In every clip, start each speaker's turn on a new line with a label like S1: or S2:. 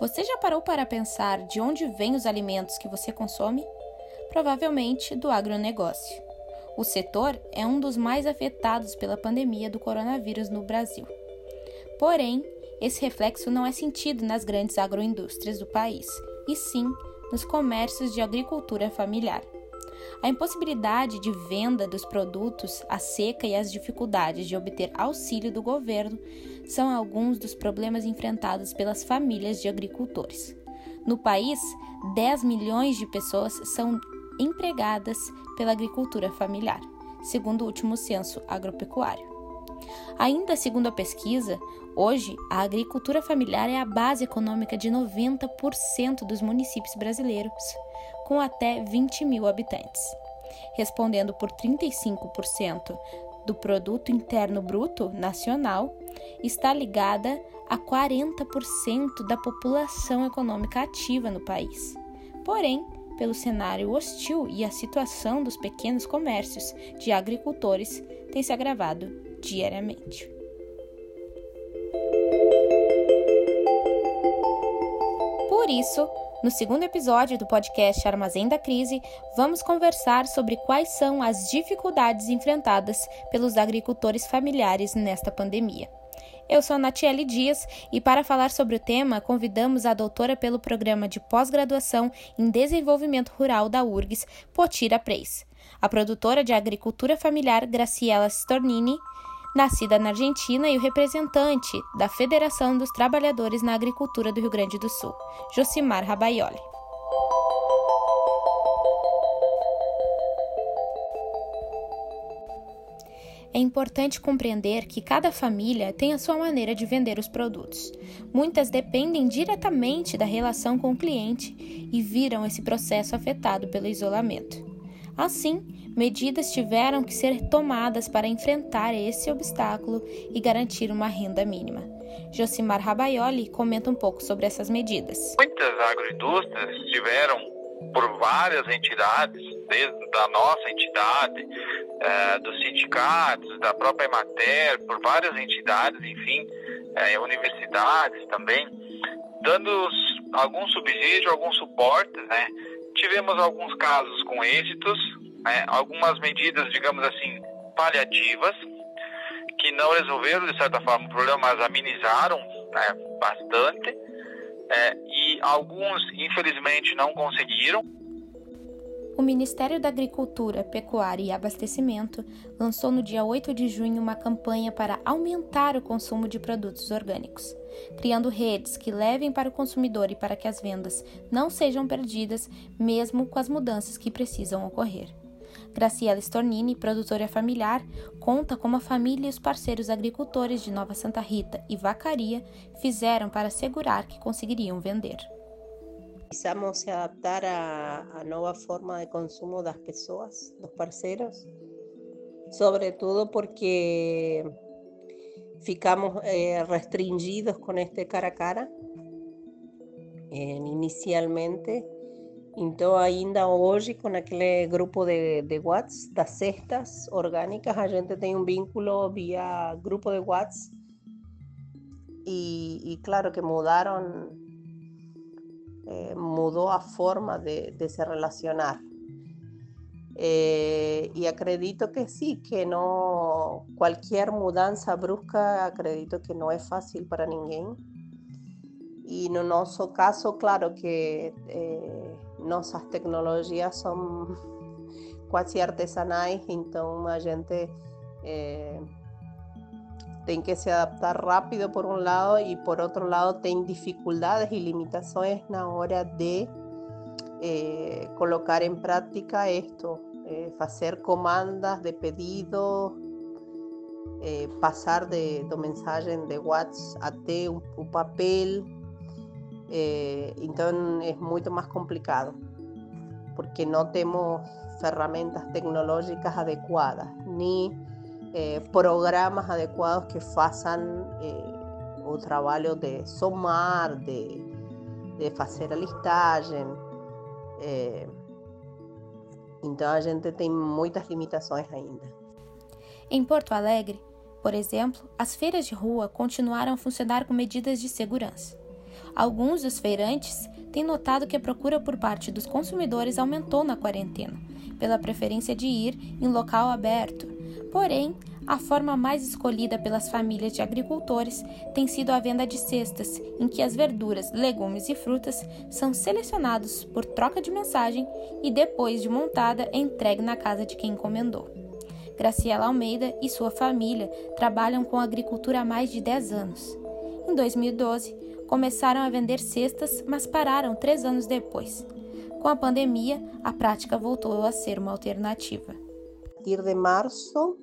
S1: Você já parou para pensar de onde vêm os alimentos que você consome? Provavelmente do agronegócio. O setor é um dos mais afetados pela pandemia do coronavírus no Brasil. Porém, esse reflexo não é sentido nas grandes agroindústrias do país, e sim nos comércios de agricultura familiar. A impossibilidade de venda dos produtos, a seca e as dificuldades de obter auxílio do governo são alguns dos problemas enfrentados pelas famílias de agricultores. No país, 10 milhões de pessoas são empregadas pela agricultura familiar, segundo o último censo agropecuário. Ainda segundo a pesquisa, hoje a agricultura familiar é a base econômica de 90% dos municípios brasileiros, com até 20 mil habitantes, respondendo por 35% do produto interno bruto nacional, está ligada a 40% da população econômica ativa no país. Porém, pelo cenário hostil e a situação dos pequenos comércios de agricultores tem se agravado diariamente. Por isso, no segundo episódio do podcast Armazém da Crise, vamos conversar sobre quais são as dificuldades enfrentadas pelos agricultores familiares nesta pandemia. Eu sou a Natiele Dias e para falar sobre o tema, convidamos a doutora pelo programa de pós-graduação em Desenvolvimento Rural da URGS, Potira Preis, a produtora de agricultura familiar Graciela Stornini, nascida na Argentina, e o representante da Federação dos Trabalhadores na Agricultura do Rio Grande do Sul, Josimar Rabaioli. É importante compreender que cada família tem a sua maneira de vender os produtos. Muitas dependem diretamente da relação com o cliente e viram esse processo afetado pelo isolamento. Assim, medidas tiveram que ser tomadas para enfrentar esse obstáculo e garantir uma renda mínima. Josimar Rabaioli comenta um pouco sobre essas medidas.
S2: Muitas agroindústrias tiveram, por várias entidades, desde a nossa entidade, é, dos sindicatos, da própria Emater, por várias entidades, enfim, é, universidades também, dando algum subsídio, algum suporte, né? Tivemos alguns casos com êxitos, né, algumas medidas, digamos assim, paliativas, que não resolveram, de certa forma, o problema, mas amenizaram né, bastante. É, e alguns, infelizmente, não conseguiram.
S1: O Ministério da Agricultura, Pecuária e Abastecimento lançou no dia 8 de junho uma campanha para aumentar o consumo de produtos orgânicos, criando redes que levem para o consumidor e para que as vendas não sejam perdidas, mesmo com as mudanças que precisam ocorrer. Graciela Stornini, produtora familiar, conta como a família e os parceiros agricultores de Nova Santa Rita e Vacaria fizeram para assegurar que conseguiriam vender.
S3: Precisamos se adaptar à, nova forma de consumo das pessoas, dos parceiros, sobretudo porque ficamos eh, restringidos com este cara a cara eh, inicialmente. Então, ainda hoje, com aquele grupo de, de WhatsApp das cestas orgânicas, a gente tem um vínculo via grupo de WhatsApp. E, e claro que mudaram eh, a forma de, se relacionar. Eh, y acredito que sí, que no, cualquier mudanza brusca, acredito que no es fácil para ninguém. Y no nuestro caso, claro que eh, nuestras tecnologías son casi artesanales, entonces a gente eh, que se adaptar rápido por un lado y por otro lado tem dificultades y limitaciones la hora de eh, colocar en práctica esto, eh, hacer comandas de pedido, eh, pasar de, de mensaje de WhatsApp até un, un papel, entonces es mucho más complicado porque no tenemos herramientas tecnológicas adecuadas ni eh, programas adecuados que façam eh, o trabalho de somar, de, de a listagem. Então a gente tem muitas limitações ainda.
S1: Em Porto Alegre, por exemplo, as feiras de rua continuaram a funcionar com medidas de segurança. Alguns dos feirantes têm notado que a procura por parte dos consumidores aumentou na quarentena, pela preferência de ir em local aberto. Porém, a forma mais escolhida pelas famílias de agricultores tem sido a venda de cestas, em que as verduras, legumes e frutas são selecionados por troca de mensagem e depois de montada entregue na casa de quem encomendou. Graciela Almeida e sua família trabalham com agricultura há mais de 10 anos. Em 2012, começaram a vender cestas, mas pararam três anos depois. Com a pandemia, a prática voltou a ser uma alternativa.
S3: A partir de março,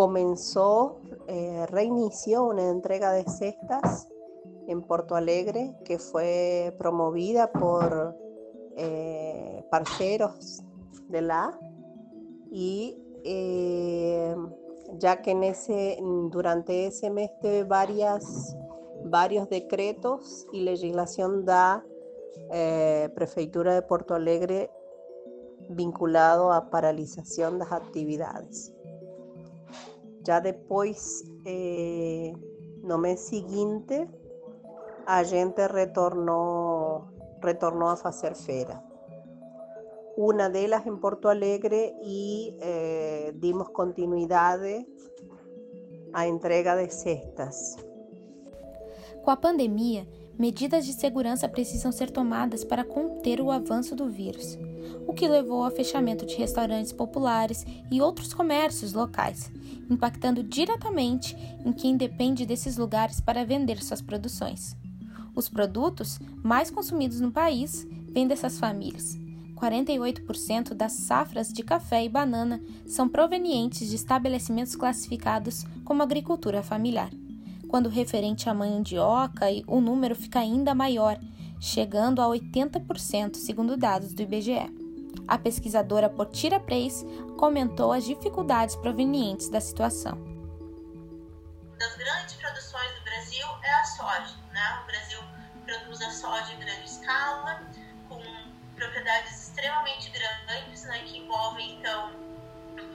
S3: comenzó, eh, reinició una entrega de cestas en Porto Alegre que fue promovida por eh, parceros de la y eh, ya que en ese, durante ese mes de varias, varios decretos y legislación da Prefeitura de Porto Alegre vinculado a paralización de las actividades. Já depois, eh, no mês seguinte, a gente retornou, retornou a fazer feira. Uma delas em Porto Alegre e eh, dimos continuidade à entrega de cestas.
S1: Com a pandemia, medidas de segurança precisam ser tomadas para conter o avanço do vírus, o que levou ao fechamento de restaurantes populares e outros comércios locais, impactando diretamente em quem depende desses lugares para vender suas produções. Os produtos mais consumidos no país vêm dessas famílias. 48% das safras de café e banana são provenientes de estabelecimentos classificados como agricultura familiar quando referente à mandioca, o número fica ainda maior, chegando a 80%, segundo dados do IBGE. A pesquisadora Potira Preis comentou as dificuldades provenientes da situação.
S4: Das grandes produções do Brasil é a soja. Né? O Brasil produz a soja em grande escala, com propriedades extremamente grandes, né, que envolvem então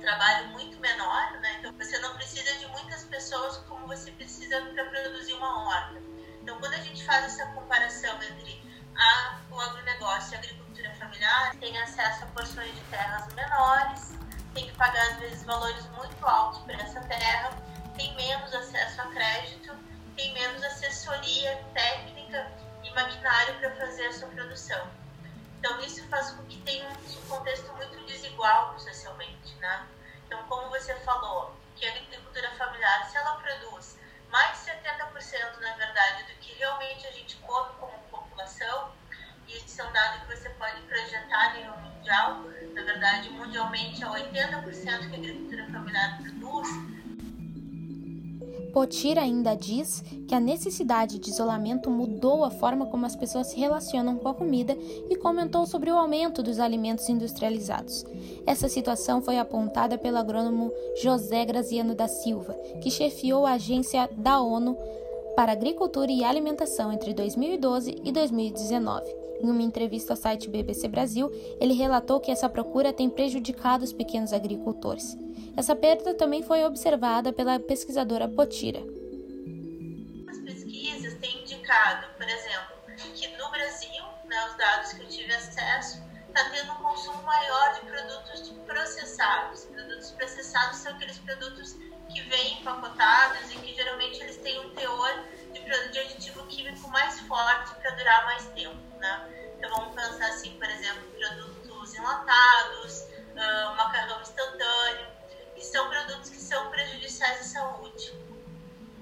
S4: trabalho muito menor, né? Então você não precisa de muitas pessoas como você precisa para produzir uma horta. Então quando a gente faz essa comparação entre a, o agronegócio e a agricultura familiar, tem acesso a porções de terras menores, tem que pagar às vezes valores muito altos por essa terra, tem menos acesso a crédito, tem menos assessoria técnica e maquinário para fazer a sua produção. Então isso faz com que tenha um contexto muito desigual socialmente, né? Então, como você falou, que a agricultura familiar, se ela produz mais de 70%, na verdade, do que realmente a gente come como população, e isso é um dado que você pode projetar a nível mundial, na verdade, mundialmente é 80% que a agricultura familiar produz,
S1: Potira ainda diz que a necessidade de isolamento mudou a forma como as pessoas se relacionam com a comida e comentou sobre o aumento dos alimentos industrializados. Essa situação foi apontada pelo agrônomo José Graziano da Silva, que chefiou a agência da ONU para Agricultura e Alimentação entre 2012 e 2019. Em uma entrevista ao site BBC Brasil, ele relatou que essa procura tem prejudicado os pequenos agricultores. Essa perda também foi observada pela pesquisadora Potira.
S4: As pesquisas têm indicado, por exemplo, que no Brasil, né, os dados que eu tive acesso, está tendo um consumo maior de produtos processados. Produtos processados são aqueles produtos que vêm empacotados e que geralmente eles têm um teor de, de aditivo químico mais forte para durar mais tempo. Né? Então vamos pensar assim, por exemplo, produtos enlatados, uh, macarrão instantâneo são produtos que são prejudiciais à saúde.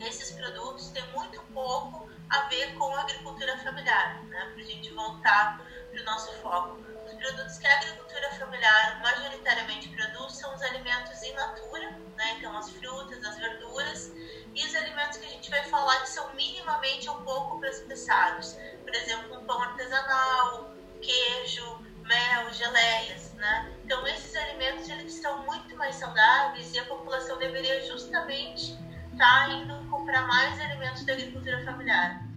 S4: Esses produtos têm muito pouco a ver com a agricultura familiar, né? para a gente voltar para o nosso foco. Os produtos que a agricultura familiar majoritariamente produz são os alimentos in natura, né? então as frutas, as verduras, e os alimentos que a gente vai falar que são minimamente um pouco processados. Por exemplo, um pão artesanal, queijo, mel, geleias, né? Então esses alimentos eles são muito mais saudáveis e a população deveria justamente estar tá indo comprar mais alimentos da agricultura familiar.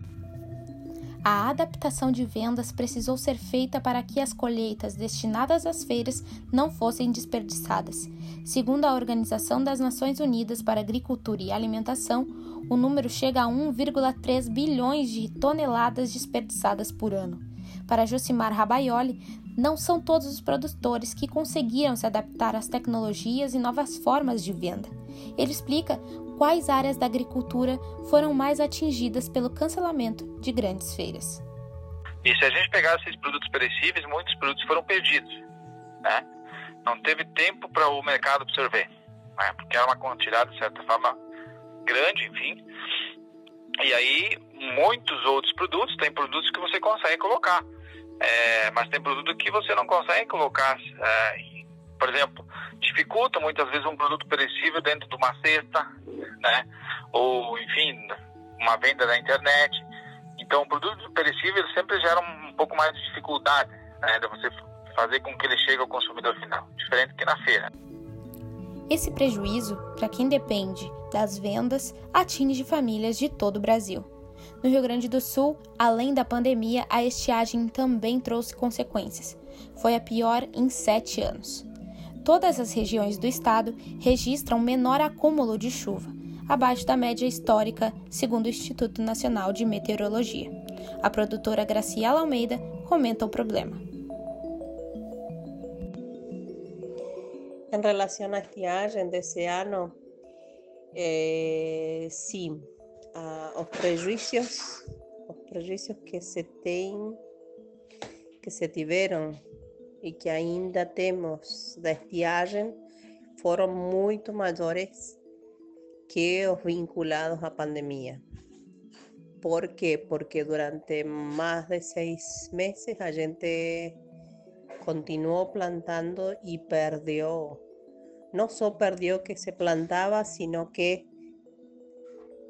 S1: A adaptação de vendas precisou ser feita para que as colheitas destinadas às feiras não fossem desperdiçadas. Segundo a Organização das Nações Unidas para Agricultura e Alimentação, o número chega a 1,3 bilhões de toneladas desperdiçadas por ano. Para Josimar Rabaioli, não são todos os produtores que conseguiram se adaptar às tecnologias e novas formas de venda. Ele explica quais áreas da agricultura foram mais atingidas pelo cancelamento de grandes feiras.
S2: E se a gente pegar esses produtos perecíveis, muitos produtos foram perdidos. Né? Não teve tempo para o mercado absorver, né? porque era uma quantidade, de certa forma, grande, enfim. E aí, muitos outros produtos, tem produtos que você consegue colocar, é, mas tem produto que você não consegue colocar. É, por exemplo, dificulta muitas vezes um produto perecível dentro de uma cesta, né? Ou, enfim, uma venda na internet. Então, o produto perecível sempre gera um pouco mais de dificuldade, né? De você fazer com que ele chegue ao consumidor final, diferente que na feira.
S1: Esse prejuízo, para quem depende das vendas, atinge famílias de todo o Brasil. No Rio Grande do Sul, além da pandemia, a estiagem também trouxe consequências. Foi a pior em sete anos. Todas as regiões do estado registram menor acúmulo de chuva, abaixo da média histórica, segundo o Instituto Nacional de Meteorologia. A produtora Graciela Almeida comenta o problema.
S3: Em relação à estiagem desse ano, eh, sim, ah, os prejuízos, os prejuízos que se tem, que se tiveram e que ainda temos da estiagem foram muito maiores que os vinculados à pandemia. ¿Por quê? Porque durante mais de seis meses a gente continuó plantando y perdió. No solo perdió que se plantaba, sino que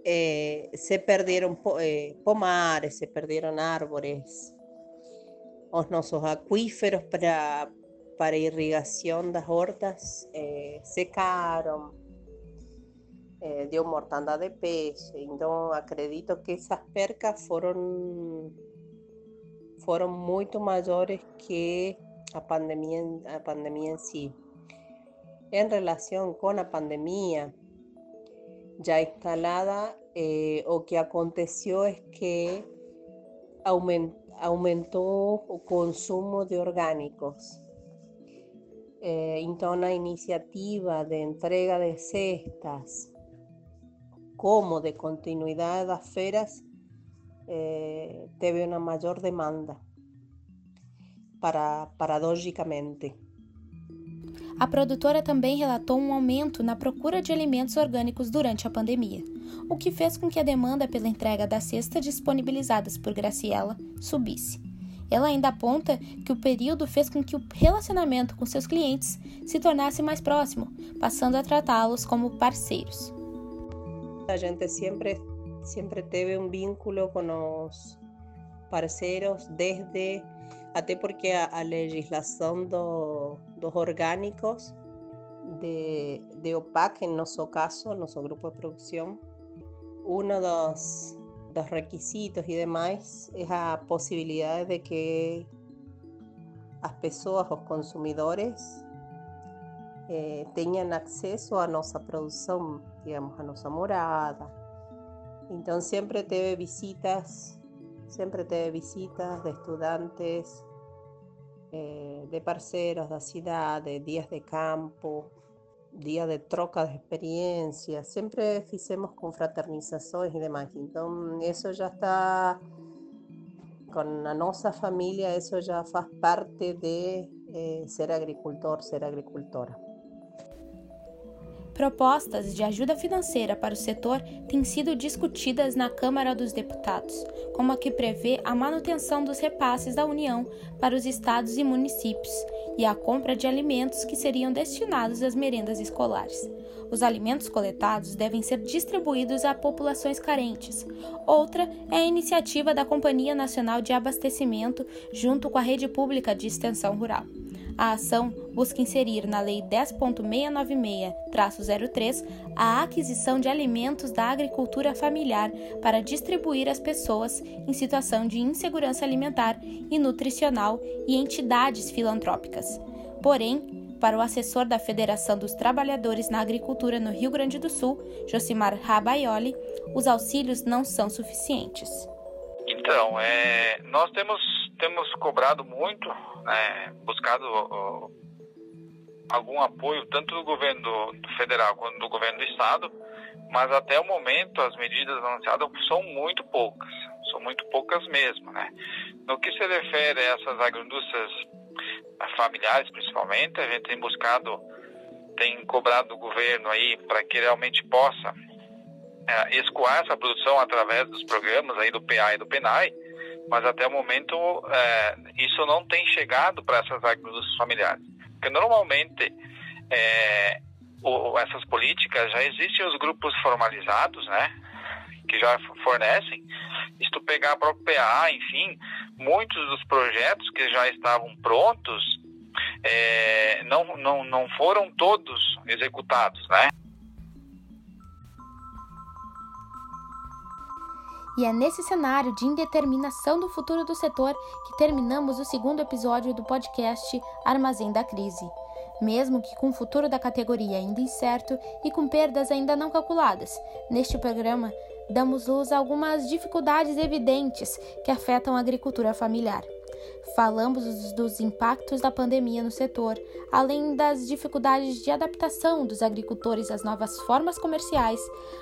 S3: eh, se perdieron eh, pomares, se perdieron árboles, os nuestros acuíferos para, para irrigación das hortas eh, secaron, eh, dio mortandad de peixe. Então, acredito que esas percas foram, foram muito maiores que a pandemia, a pandemia en sí. En relación con la pandemia ya instalada, eh, lo que aconteció es que aumentó el consumo de orgánicos. Eh, entonces, la iniciativa de entrega de cestas como de continuidad de las feras eh, teve una mayor demanda. para, paradogicamente.
S1: A produtora também relatou um aumento na procura de alimentos orgânicos durante a pandemia, o que fez com que a demanda pela entrega das cestas disponibilizadas por Graciela subisse. Ela ainda aponta que o período fez com que o relacionamento com seus clientes se tornasse mais próximo, passando a tratá-los como parceiros.
S3: A gente sempre sempre teve um vínculo com os parceiros desde até porque a, a legislação do, dos orgânicos de, de OPAC, em nosso caso, nosso grupo de produção, um dos, dos requisitos e demais é a possibilidade de que as pessoas, os consumidores, eh, tenham acesso à nossa produção, digamos, à nossa morada. Então sempre teve visitas, sempre teve visitas de estudantes eh, de parceiros da cidade, dias de campo, dias de troca de experiências, sempre fizemos confraternizações e demais. Então, isso já está com a nossa família, isso já faz parte de eh, ser agricultor, ser agricultora.
S1: Propostas de ajuda financeira para o setor têm sido discutidas na Câmara dos Deputados, como a que prevê a manutenção dos repasses da União para os estados e municípios e a compra de alimentos que seriam destinados às merendas escolares. Os alimentos coletados devem ser distribuídos a populações carentes. Outra é a iniciativa da Companhia Nacional de Abastecimento junto com a Rede Pública de Extensão Rural. A ação busca inserir na Lei 10.696-03 a aquisição de alimentos da agricultura familiar para distribuir às pessoas em situação de insegurança alimentar e nutricional e entidades filantrópicas. Porém, para o assessor da Federação dos Trabalhadores na Agricultura no Rio Grande do Sul, Josimar Rabaioli, os auxílios não são suficientes.
S2: Então, é, nós temos, temos cobrado muito, né, buscado uh, algum apoio tanto do governo federal quanto do governo do estado, mas até o momento as medidas anunciadas são muito poucas, são muito poucas mesmo. Né? No que se refere a essas agroindústrias familiares principalmente, a gente tem buscado, tem cobrado do governo aí para que realmente possa é, escoar essa produção através dos programas aí do PA e do PENAI, mas até o momento é, isso não tem chegado para essas agriculturas familiares. Porque normalmente é, o, essas políticas já existem os grupos formalizados, né? Que já fornecem. Se tu pegar a própria PA, enfim, muitos dos projetos que já estavam prontos é, não, não, não foram todos executados, né?
S1: E é nesse cenário de indeterminação do futuro do setor que terminamos o segundo episódio do podcast Armazém da Crise. Mesmo que com o futuro da categoria ainda incerto e com perdas ainda não calculadas, neste programa damos luz a algumas dificuldades evidentes que afetam a agricultura familiar. Falamos dos impactos da pandemia no setor, além das dificuldades de adaptação dos agricultores às novas formas comerciais,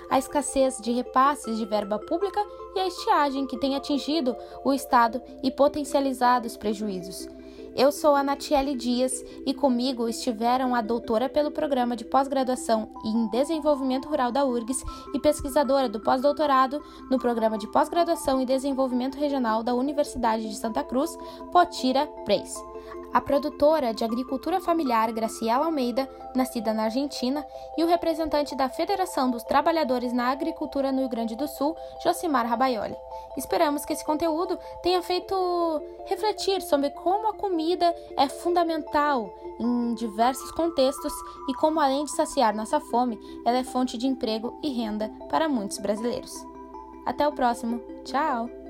S1: a escassez de repasses de verba pública e a estiagem que tem atingido o Estado e potencializado os prejuízos. Eu sou a Natiele Dias e comigo estiveram a doutora pelo programa de pós-graduação em Desenvolvimento Rural da URGS e pesquisadora do pós-doutorado no programa de pós-graduação em Desenvolvimento Regional da Universidade de Santa Cruz, Potira Preis a produtora de agricultura familiar Graciela Almeida, nascida na Argentina, e o representante da Federação dos Trabalhadores na Agricultura no Rio Grande do Sul, Josimar Rabaioli. Esperamos que esse conteúdo tenha feito refletir sobre como a comida é fundamental em diversos contextos e como, além de saciar nossa fome, ela é fonte de emprego e renda para muitos brasileiros. Até o próximo. Tchau!